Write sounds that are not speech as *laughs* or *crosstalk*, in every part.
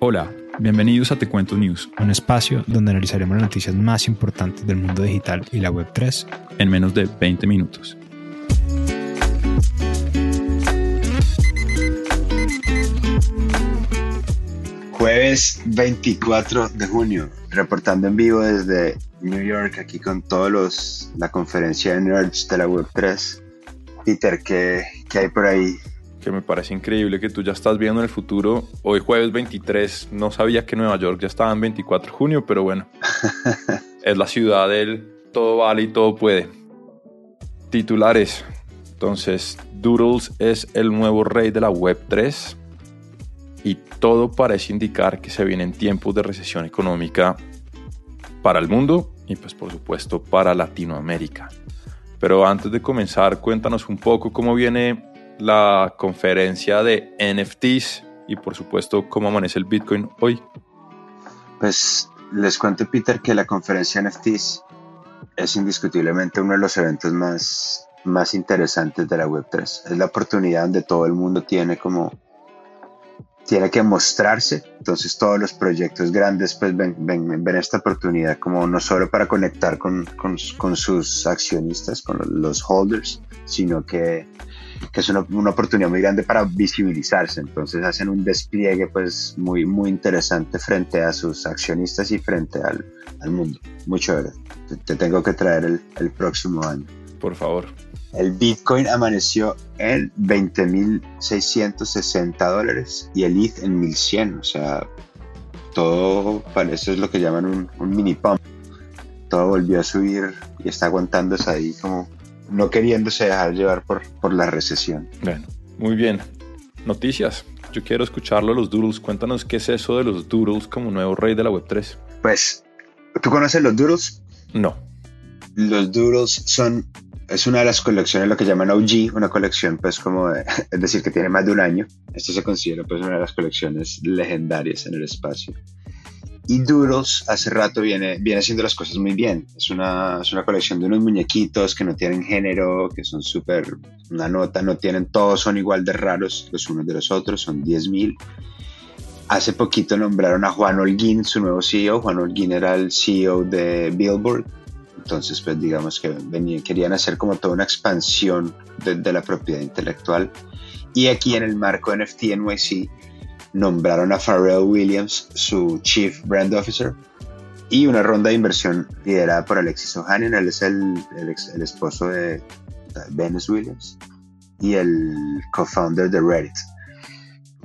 Hola, bienvenidos a Te Cuento News, un espacio donde analizaremos las noticias más importantes del mundo digital y la Web3 en menos de 20 minutos. Jueves 24 de junio, reportando en vivo desde New York, aquí con todos los la conferencia de nerds de la Web3. Peter, ¿qué, qué hay por ahí? Que me parece increíble que tú ya estás viendo en el futuro. Hoy jueves 23, no sabía que Nueva York ya estaba en 24 de junio, pero bueno, *laughs* es la ciudad del todo vale y todo puede. Titulares. Entonces, Doodles es el nuevo rey de la Web 3 y todo parece indicar que se vienen tiempos de recesión económica para el mundo y pues por supuesto para Latinoamérica. Pero antes de comenzar, cuéntanos un poco cómo viene la conferencia de NFTs y por supuesto cómo amanece el Bitcoin hoy. Pues les cuento Peter que la conferencia NFTs es indiscutiblemente uno de los eventos más, más interesantes de la Web3. Es la oportunidad donde todo el mundo tiene como tiene que mostrarse. Entonces todos los proyectos grandes pues ven, ven, ven esta oportunidad como no solo para conectar con, con, con sus accionistas, con los holders, sino que que es una, una, oportunidad muy grande para visibilizarse. Entonces hacen un despliegue pues muy, muy interesante frente a sus accionistas y frente al, al mundo. Chévere. Te, te, tengo que traer el, el próximo año. Por favor. El Bitcoin amaneció en 20.660 dólares y el ETH en 1.100. O sea, todo parece es lo que llaman un, un mini pump. Todo volvió a subir y está aguantándose ahí como no queriéndose dejar llevar por, por la recesión. Bueno, muy bien. Noticias. Yo quiero escucharlo a los Doodles. Cuéntanos qué es eso de los Doodles como nuevo rey de la Web3. Pues, ¿tú conoces los Doodles? No. Los Doodles son, es una de las colecciones, lo que llaman OG, una colección pues como, de, *laughs* es decir, que tiene más de un año. Esto se considera pues una de las colecciones legendarias en el espacio. Y Doodles hace rato viene, viene haciendo las cosas muy bien. Es una, es una colección de unos muñequitos que no tienen género, que son súper, una nota, no tienen, todos son igual de raros los unos de los otros, son 10.000. Hace poquito nombraron a Juan Holguín, su nuevo CEO. Juan Holguín era el CEO de Billboard. Entonces, pues digamos que venían, querían hacer como toda una expansión de, de la propiedad intelectual. Y aquí en el marco NFT NYC nombraron a Pharrell Williams su Chief Brand Officer y una ronda de inversión liderada por Alexis Ohanian, él es el, el, el esposo de Venus Williams y el co-founder de Reddit.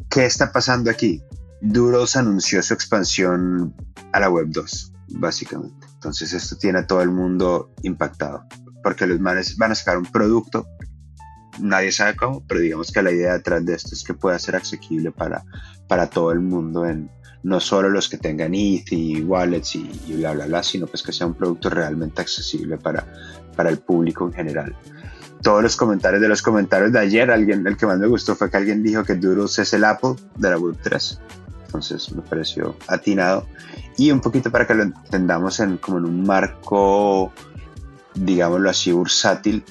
¿Qué está pasando aquí? Duros anunció su expansión a la Web 2, básicamente. Entonces esto tiene a todo el mundo impactado, porque los manes van a sacar un producto nadie sabe cómo, pero digamos que la idea detrás de esto es que pueda ser asequible para, para todo el mundo, en, no solo los que tengan ETH y wallets y, y, bla, bla, bla, sino pues que sea un producto realmente accesible para, para el público en general. Todos los comentarios de los comentarios de ayer, alguien, el que más me gustó fue que alguien dijo que Doodles es el Apple de la Web3. Entonces me pareció atinado. Y un poquito para que lo entendamos en, como en un marco, digámoslo así, bursátil,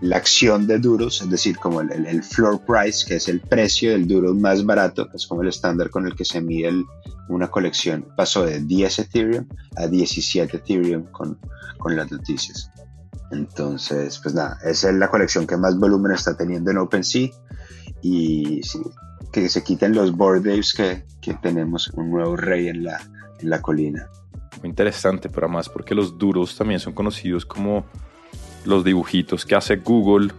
la acción de duros, es decir, como el, floor price, que es el precio del duro más barato, que es como el estándar con el que se mide una colección, pasó de 10 Ethereum a 17 Ethereum con, con las noticias. Entonces, pues nada, es la colección que más volumen está teniendo en OpenSea y que se quiten los board days que, que tenemos un nuevo rey en la, en la colina. Muy interesante, pero además porque los duros también son conocidos como los dibujitos que hace Google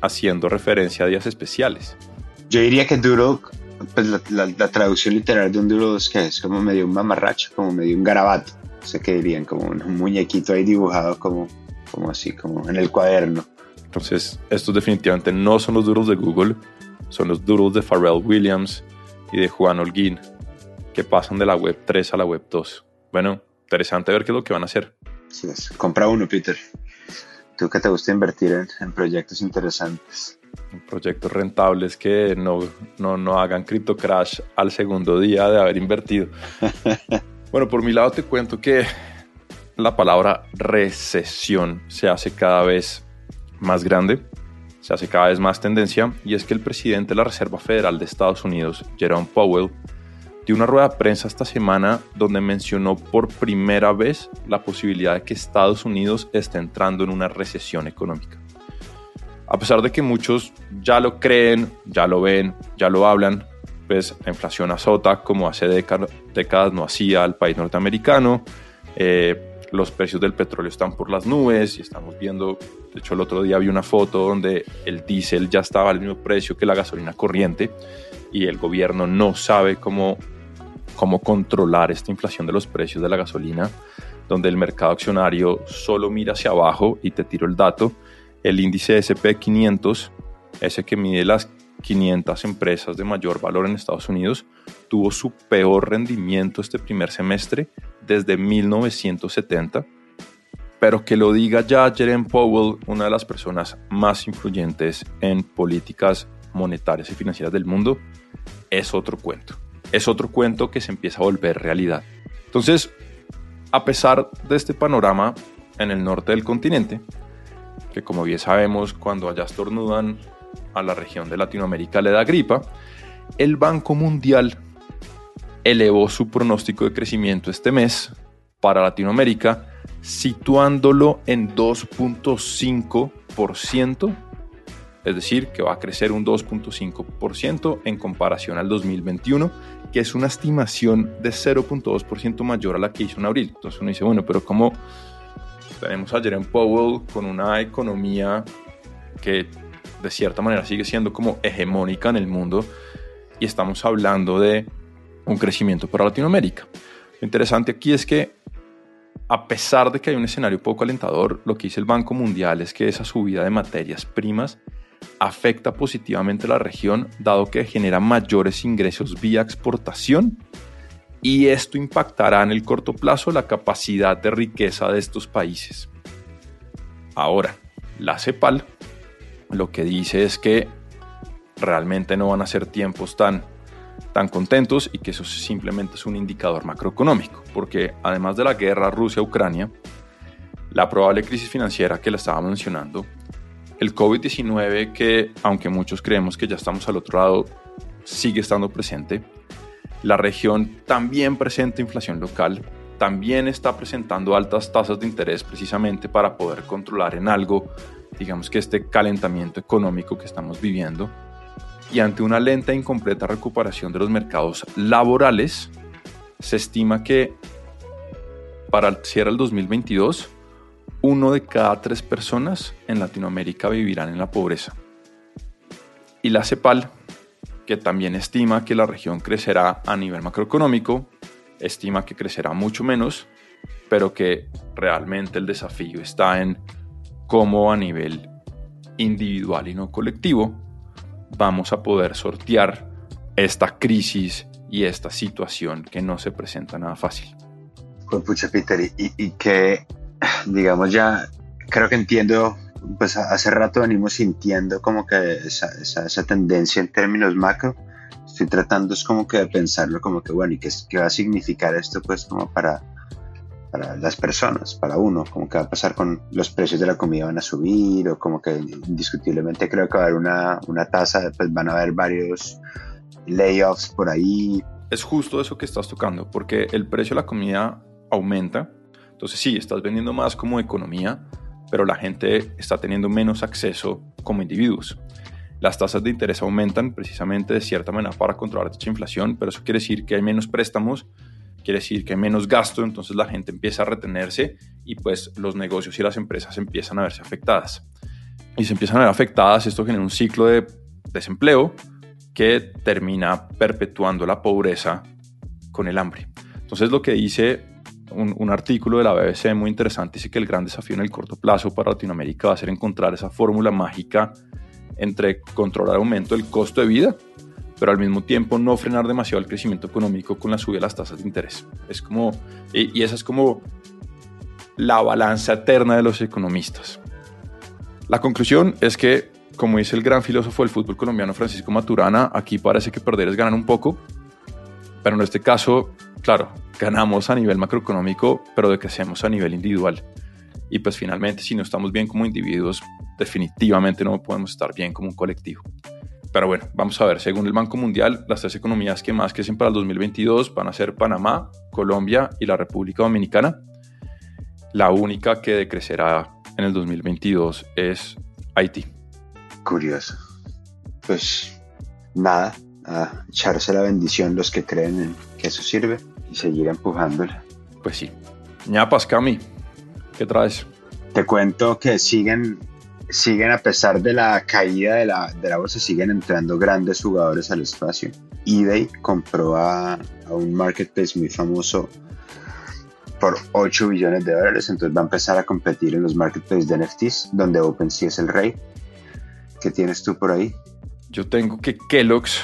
haciendo referencia a días especiales. Yo diría que Doodle, pues la, la, la traducción literal de un Doodle es que es como medio un mamarracho, como medio un garabato. O sea, que dirían como un, muñequito ahí dibujado como, como así, como en el cuaderno. Entonces, estos definitivamente no son los Doodles de Google, son los Doodles de Pharrell Williams y de Juan Holguín, que pasan de la web 3 a la web 2. Bueno, interesante ver qué es lo que van a hacer. Sí, es. Compra uno, Peter tú que te gusta invertir en, en proyectos interesantes. Proyectos rentables que no, no, no hagan cripto crash al segundo día de haber invertido. *laughs* bueno, por mi lado te cuento que la palabra recesión se hace cada vez más grande, se hace cada vez más tendencia, y es que el presidente de la Reserva Federal de Estados Unidos, Jerome Powell, dio una rueda de prensa esta semana donde mencionó por primera vez la posibilidad de que Estados Unidos esté entrando en una recesión económica. A pesar de que muchos ya lo creen, ya lo ven, ya lo hablan, pues la inflación azota como hace décadas no hacía al país norteamericano. Eh, los precios del petróleo están por las nubes y estamos viendo, de hecho el otro día vi una foto donde el diésel ya estaba al mismo precio que la gasolina corriente y el gobierno no sabe cómo, cómo controlar esta inflación de los precios de la gasolina, donde el mercado accionario solo mira hacia abajo y te tiro el dato, el índice SP500, ese que mide las 500 empresas de mayor valor en Estados Unidos, tuvo su peor rendimiento este primer semestre desde 1970. Pero que lo diga ya Jerome Powell, una de las personas más influyentes en políticas monetarias y financieras del mundo, es otro cuento. Es otro cuento que se empieza a volver realidad. Entonces, a pesar de este panorama en el norte del continente, que como bien sabemos, cuando allá estornudan a la región de Latinoamérica le da gripa, el Banco Mundial elevó su pronóstico de crecimiento este mes para Latinoamérica, situándolo en 2.5%, es decir, que va a crecer un 2.5% en comparación al 2021, que es una estimación de 0.2% mayor a la que hizo en abril. Entonces uno dice, bueno, pero ¿cómo tenemos ayer en Powell con una economía que de cierta manera sigue siendo como hegemónica en el mundo y estamos hablando de un crecimiento para Latinoamérica. Lo interesante aquí es que a pesar de que hay un escenario poco alentador, lo que dice el Banco Mundial es que esa subida de materias primas afecta positivamente a la región, dado que genera mayores ingresos vía exportación y esto impactará en el corto plazo la capacidad de riqueza de estos países. Ahora, la CEPAL lo que dice es que realmente no van a ser tiempos tan, tan contentos y que eso simplemente es un indicador macroeconómico, porque además de la guerra Rusia-Ucrania, la probable crisis financiera que la estaba mencionando, el COVID-19 que, aunque muchos creemos que ya estamos al otro lado, sigue estando presente, la región también presenta inflación local, también está presentando altas tasas de interés precisamente para poder controlar en algo digamos que este calentamiento económico que estamos viviendo. Y ante una lenta e incompleta recuperación de los mercados laborales, se estima que para el cierre del 2022, uno de cada tres personas en Latinoamérica vivirán en la pobreza. Y la CEPAL, que también estima que la región crecerá a nivel macroeconómico, estima que crecerá mucho menos, pero que realmente el desafío está en cómo a nivel individual y no colectivo vamos a poder sortear esta crisis y esta situación que no se presenta nada fácil. Pues pucha, Peter, y, que, digamos, ya creo que entiendo, pues hace rato venimos sintiendo como que esa, esa, tendencia en términos macro. Estoy tratando es como que de pensarlo como que, bueno, ¿y qué, qué va a significar esto pues como para, para las personas, para uno, como que va a pasar con los precios de la comida van a subir o como que indiscutiblemente creo que va a haber una, una tasa, pues van a haber varios layoffs por ahí. Es justo eso que estás tocando, porque el precio de la comida aumenta, entonces sí, estás vendiendo más como economía, pero la gente está teniendo menos acceso como individuos. Las tasas de interés aumentan precisamente de cierta manera para controlar dicha inflación, pero eso quiere decir que hay menos préstamos quiere decir que hay menos gasto, entonces la gente empieza a retenerse y pues los negocios y las empresas empiezan a verse afectadas. Y se empiezan a ver afectadas, esto genera un ciclo de desempleo que termina perpetuando la pobreza con el hambre. Entonces lo que dice un, artículo de la BBC muy interesante dice que el gran desafío en el corto plazo para Latinoamérica va a ser encontrar esa fórmula mágica entre controlar el aumento del costo de vida pero al mismo tiempo no frenar demasiado el crecimiento económico con la subida de las tasas de interés. Es como, y, esa es como la balanza eterna de los economistas. La conclusión es que, como dice el gran filósofo del fútbol colombiano Francisco Maturana, aquí parece que perder es ganar un poco, pero en este caso, claro, ganamos a nivel macroeconómico, pero decrecemos a nivel individual. Y pues finalmente, si no estamos bien como individuos, definitivamente no podemos estar bien como un colectivo. pero bueno, vamos a ver, según el Banco Mundial, las tres economías que más crecen para el 2022 van a ser Panamá, Colombia y la República Dominicana. La única que decrecerá en el 2022 es Haití. Curioso. Pues nada, a echarse la bendición los que creen en que eso sirve y seguir empujándole. Pues sí. ñapas, Cami, ¿qué traes? Te cuento que siguen siguen a pesar de la caída de la, de la bolsa, siguen entrando grandes jugadores al espacio. eBay compró a, a, un marketplace muy famoso por 8 billones de dólares, entonces va a empezar a competir en los marketplaces de NFTs, donde OpenSea es el rey. ¿Qué tienes tú por ahí? Yo tengo que Kellogg's,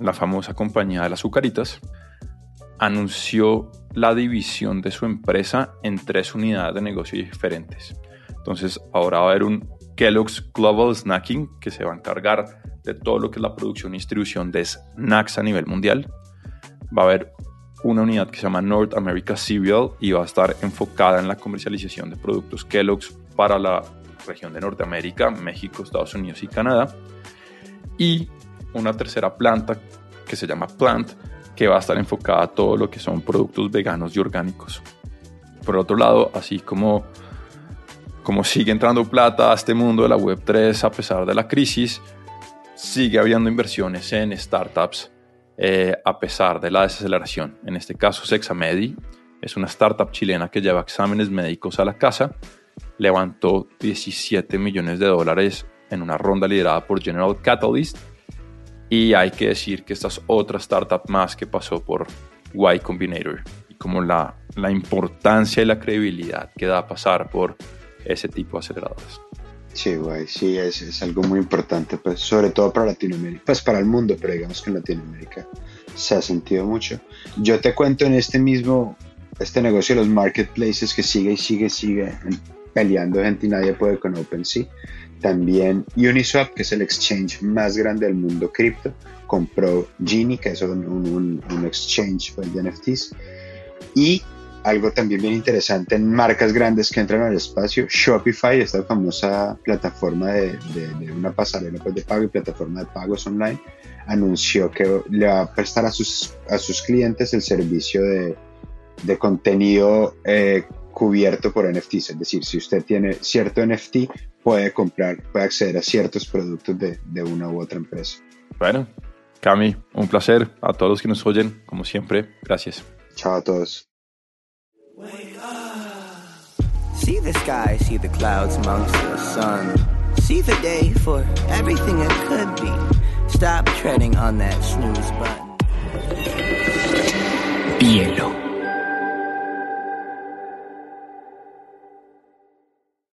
la famosa compañía de las azucaritas, anunció la división de su empresa en tres unidades de negocio diferentes. Entonces ahora va a haber un Kellogg's Global Snacking, que se va a encargar de todo lo que es la producción y distribución de snacks a nivel mundial. Va a haber una unidad que se llama North America Cereal y va a estar enfocada en la comercialización de productos Kellogg's para la región de Norteamérica, México, Estados Unidos y Canadá. Y una tercera planta que se llama Plant, que va a estar enfocada a todo lo que son productos veganos y orgánicos. Por otro lado, así como como sigue entrando plata a este mundo de la Web3 a pesar de la crisis, sigue habiendo inversiones en startups eh, a pesar de la desaceleración. En este caso, Sexamedi es una startup chilena que lleva exámenes médicos a la casa, levantó 17 millones de dólares en una ronda liderada por General Catalyst y hay que decir que esta es otra startup más que pasó por Y Combinator y como la, la importancia y la credibilidad que da pasar por ese tipo de aceleradores. Sí, guay, sí, es, es, algo muy importante, pues, sobre todo para Latinoamérica, pues para el mundo, pero digamos que en Latinoamérica se ha sentido mucho. Yo te cuento en este mismo, este negocio de los marketplaces que sigue y sigue, sigue peleando gente y nadie puede con OpenSea. También Uniswap, que es el exchange más grande del mundo cripto, compró Genie, que es un, un, exchange pues, de NFTs. Y algo también bien interesante en marcas grandes que entran al espacio. Shopify, esta famosa plataforma de, de, una pasarela pues, de pago y plataforma de pagos online, anunció que le va a prestar a sus, a sus clientes el servicio de, de contenido eh, cubierto por NFTs. Es decir, si usted tiene cierto NFT, puede comprar, puede acceder a ciertos productos de, de una u otra empresa. Bueno, Cami, un placer. A todos los que nos oyen, como siempre, gracias. Chao a todos. Wake up. See the sky, see the clouds amongst the sun. See the day for everything it could be. Stop treading on that snooze button. Bielo.